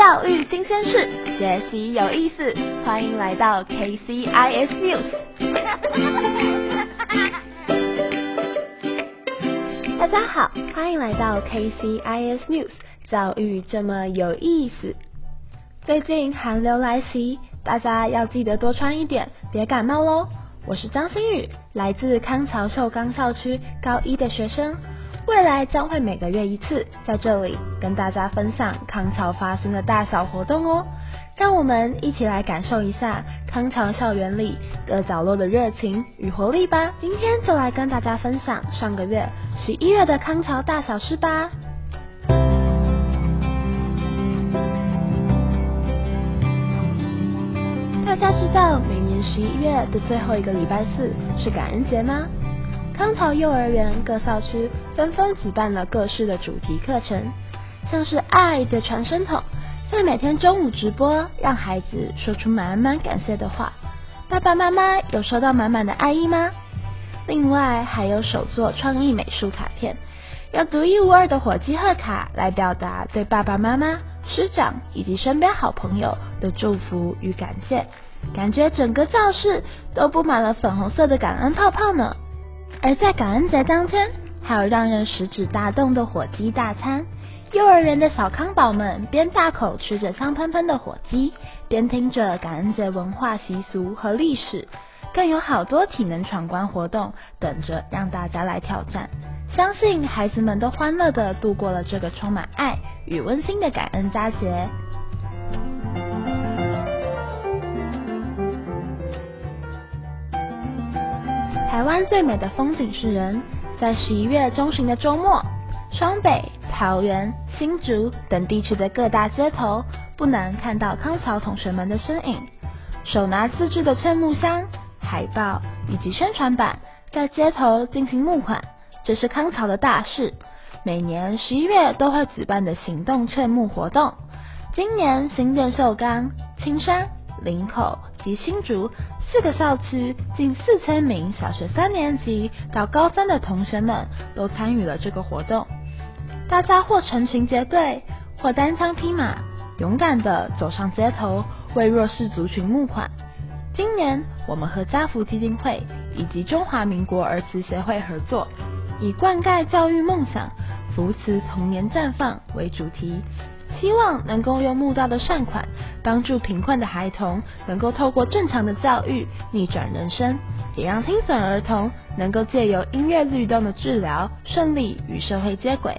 教育新鲜事，学习有意思，欢迎来到 KCIS News。大家好，欢迎来到 KCIS News，教育这么有意思。最近寒流来袭，大家要记得多穿一点，别感冒喽。我是张馨宇，来自康桥秀冈校区高一的学生。未来将会每个月一次，在这里跟大家分享康桥发生的大小活动哦。让我们一起来感受一下康桥校园里各角落的热情与活力吧。今天就来跟大家分享上个月十一月的康桥大小事吧。大家知道每年十一月的最后一个礼拜四是感恩节吗？康桥幼儿园各校区纷纷举办了各式的主题课程，像是爱的传声筒，在每天中午直播，让孩子说出满满感谢的话。爸爸妈妈有收到满满的爱意吗？另外还有手作创意美术卡片，用独一无二的火鸡贺卡来表达对爸爸妈妈、师长以及身边好朋友的祝福与感谢，感觉整个教室都布满了粉红色的感恩泡泡呢。而在感恩节当天，还有让人食指大动的火鸡大餐。幼儿园的小康宝们边大口吃着香喷喷的火鸡，边听着感恩节文化习俗和历史，更有好多体能闯关活动等着让大家来挑战。相信孩子们都欢乐的度过了这个充满爱与温馨的感恩佳节。台湾最美的风景是人，在十一月中旬的周末，双北、桃园、新竹等地区的各大街头，不难看到康桥同学们的身影，手拿自制的劝募箱、海报以及宣传板，在街头进行募款。这是康桥的大事，每年十一月都会举办的行动劝募活动。今年新店秀冈、青山、林口及新竹。四个校区近四千名小学三年级到高三的同学们都参与了这个活动。大家或成群结队，或单枪匹马，勇敢地走上街头，为弱势族群募款。今年，我们和家福基金会以及中华民国儿慈协会合作，以灌溉教育梦想，扶持童年绽放为主题。希望能够用募到的善款，帮助贫困的孩童能够透过正常的教育逆转人生，也让听损儿童能够借由音乐律动的治疗顺利与社会接轨。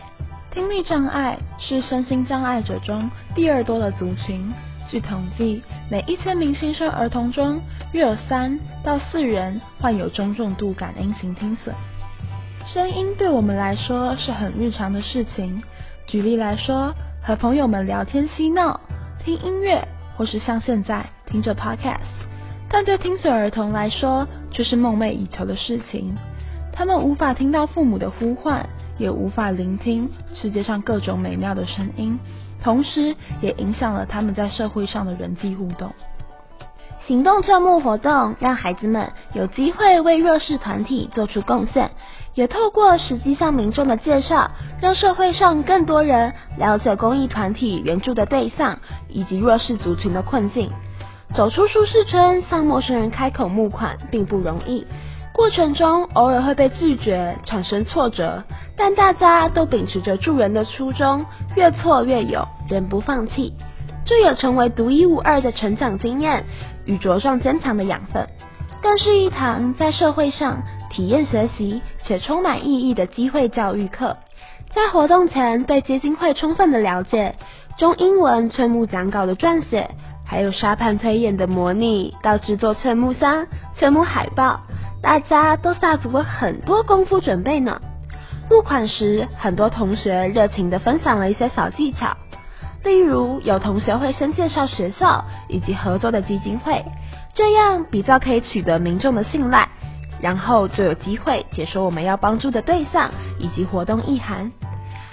听力障碍是身心障碍者中第二多的族群。据统计，每一千名新生儿童中，约有三到四人患有中重度感音型听损。声音对我们来说是很日常的事情。举例来说。和朋友们聊天嬉闹，听音乐，或是像现在听着 podcast，但对听损儿童来说却是梦寐以求的事情。他们无法听到父母的呼唤，也无法聆听世界上各种美妙的声音，同时也影响了他们在社会上的人际互动。行动 trợ 募活动让孩子们有机会为弱势团体做出贡献。也透过实际向民众的介绍，让社会上更多人了解公益团体援助的对象以及弱势族群的困境。走出舒适圈，向陌生人开口募款并不容易，过程中偶尔会被拒绝，产生挫折，但大家都秉持着助人的初衷，越挫越勇，仍不放弃。这也成为独一无二的成长经验与茁壮坚强的养分，更是一堂在社会上。体验学习且充满意义的机会教育课，在活动前对基金会充分的了解，中英文劝募讲稿的撰写，还有沙盘推演的模拟，到制作劝募箱、劝募海报，大家都下足了很多功夫准备呢。募款时，很多同学热情的分享了一些小技巧，例如有同学会先介绍学校以及合作的基金会，这样比较可以取得民众的信赖。然后就有机会解说我们要帮助的对象以及活动意涵，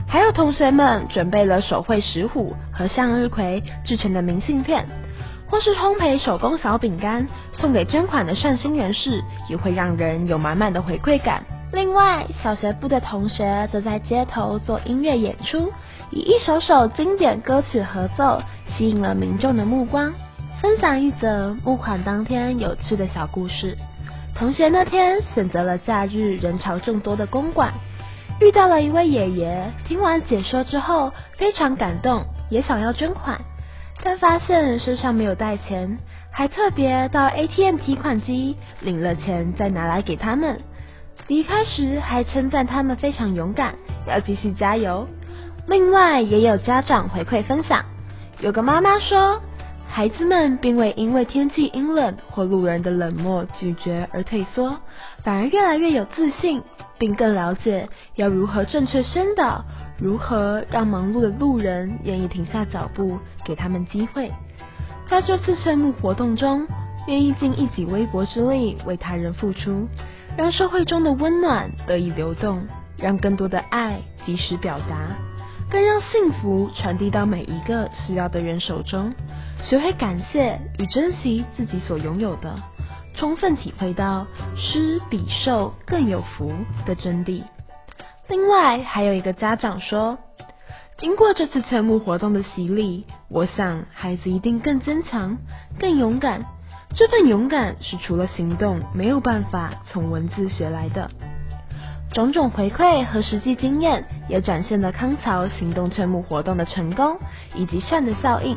还有同学们准备了手绘石虎和向日葵制成的明信片，或是烘焙手工小饼干送给捐款的善心人士，也会让人有满满的回馈感。另外，小学部的同学则在街头做音乐演出，以一首首经典歌曲合奏，吸引了民众的目光。分享一则募款当天有趣的小故事。同学那天选择了假日人潮众多的公馆，遇到了一位爷爷。听完解说之后，非常感动，也想要捐款，但发现身上没有带钱，还特别到 ATM 提款机领了钱，再拿来给他们。离开时还称赞他们非常勇敢，要继续加油。另外也有家长回馈分享，有个妈妈说。孩子们并未因为天气阴冷或路人的冷漠拒绝而退缩，反而越来越有自信，并更了解要如何正确宣导，如何让忙碌的路人愿意停下脚步，给他们机会。在这次圣幕活动中，愿意尽一己微薄之力为他人付出，让社会中的温暖得以流动，让更多的爱及时表达，更让幸福传递到每一个需要的人手中。学会感谢与珍惜自己所拥有的，充分体会到施比受更有福的真谛。另外，还有一个家长说，经过这次全幕活动的洗礼，我想孩子一定更坚强、更勇敢。这份勇敢是除了行动没有办法从文字学来的。种种回馈和实际经验，也展现了康桥行动全幕活动的成功以及善的效应。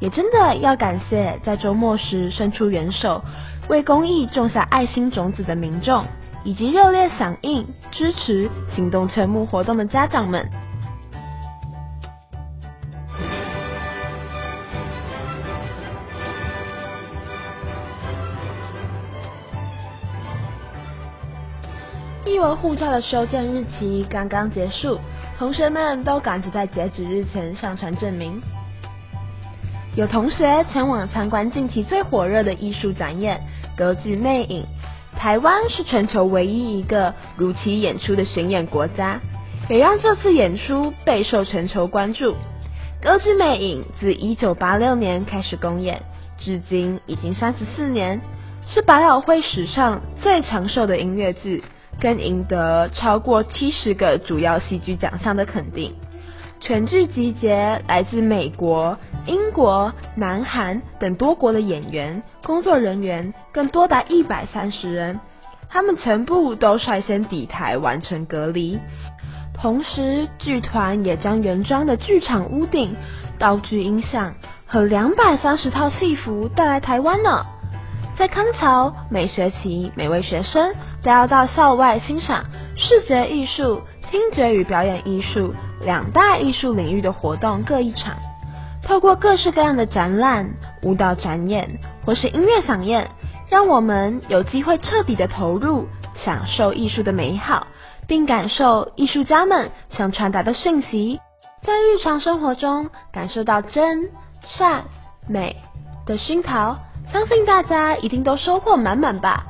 也真的要感谢在周末时伸出援手，为公益种下爱心种子的民众，以及热烈响应支持行动全募活动的家长们。译文护照的收件日期刚刚结束，同学们都赶着在截止日前上传证明。有同学前往参观近期最火热的艺术展演《歌剧魅影》。台湾是全球唯一一个如期演出的巡演国家，也让这次演出备受全球关注。《歌剧魅影》自1986年开始公演，至今已经34年，是百老汇史上最长寿的音乐剧，更赢得超过70个主要戏剧奖项的肯定。全剧集结来自美国。英国、南韩等多国的演员、工作人员，更多达一百三十人，他们全部都率先抵台完成隔离。同时，剧团也将原装的剧场屋顶、道具音响和两百三十套戏服带来台湾呢。在康桥，每学期每位学生都要到校外欣赏视觉艺术、听觉与表演艺术两大艺术领域的活动各一场。透过各式各样的展览、舞蹈展演或是音乐响宴，让我们有机会彻底的投入，享受艺术的美好，并感受艺术家们想传达的讯息，在日常生活中感受到真、善、美的熏陶，相信大家一定都收获满满吧。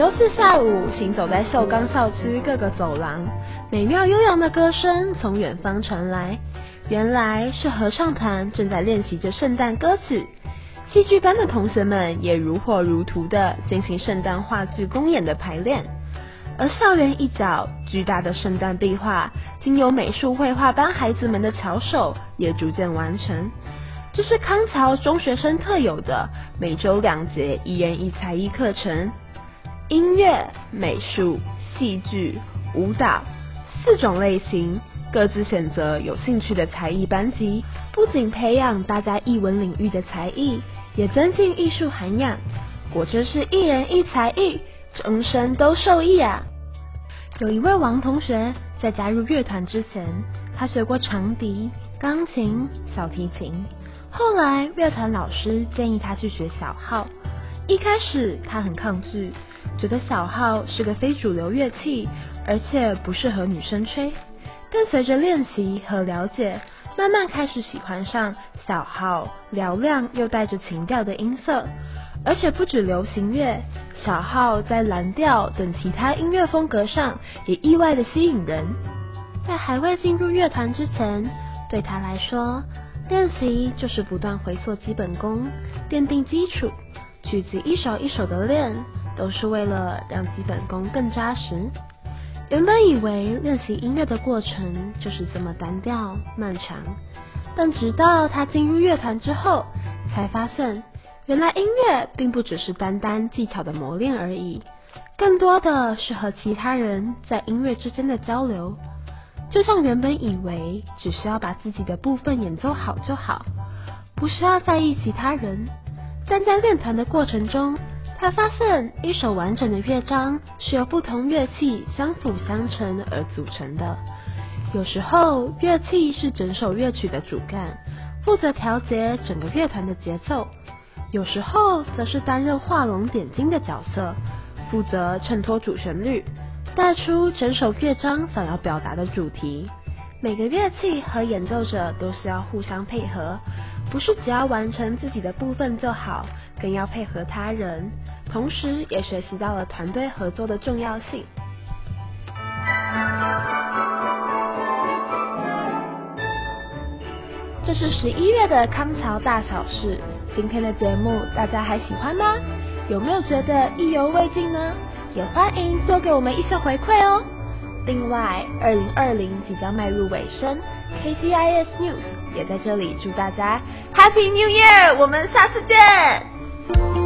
周四下午，行走在秀冈校区各个走廊，美妙悠扬的歌声从远方传来。原来是合唱团正在练习着圣诞歌曲，戏剧班的同学们也如火如荼的进行圣诞话剧公演的排练。而校园一角巨大的圣诞壁画，经由美术绘画班孩子们的巧手，也逐渐完成。这是康桥中学生特有的每周两节一人一才艺课程。音乐、美术、戏剧、舞蹈四种类型，各自选择有兴趣的才艺班级，不仅培养大家艺文领域的才艺，也增进艺术涵养。果真是一人一才艺，终身都受益啊！有一位王同学在加入乐团之前，他学过长笛、钢琴、小提琴，后来乐团老师建议他去学小号，一开始他很抗拒。觉得小号是个非主流乐器，而且不适合女生吹。但随着练习和了解，慢慢开始喜欢上小号嘹亮又带着情调的音色。而且不止流行乐，小号在蓝调等其他音乐风格上也意外的吸引人。在还未进入乐团之前，对他来说，练习就是不断回溯基本功，奠定基础，曲子一首一首的练。都是为了让基本功更扎实。原本以为练习音乐的过程就是这么单调漫长，但直到他进入乐团之后，才发现原来音乐并不只是单单技巧的磨练而已，更多的是和其他人在音乐之间的交流。就像原本以为只需要把自己的部分演奏好就好，不需要在意其他人，但在练团的过程中。他发现，一首完整的乐章是由不同乐器相辅相成而组成的。有时候，乐器是整首乐曲的主干，负责调节整个乐团的节奏；有时候，则是担任画龙点睛的角色，负责衬托主旋律，带出整首乐章想要表达的主题。每个乐器和演奏者都是要互相配合，不是只要完成自己的部分就好。更要配合他人，同时也学习到了团队合作的重要性。这是十一月的康桥大小事，今天的节目大家还喜欢吗？有没有觉得意犹未尽呢？也欢迎多给我们一些回馈哦。另外，二零二零即将迈入尾声，KCIS News 也在这里祝大家 Happy New Year！我们下次见。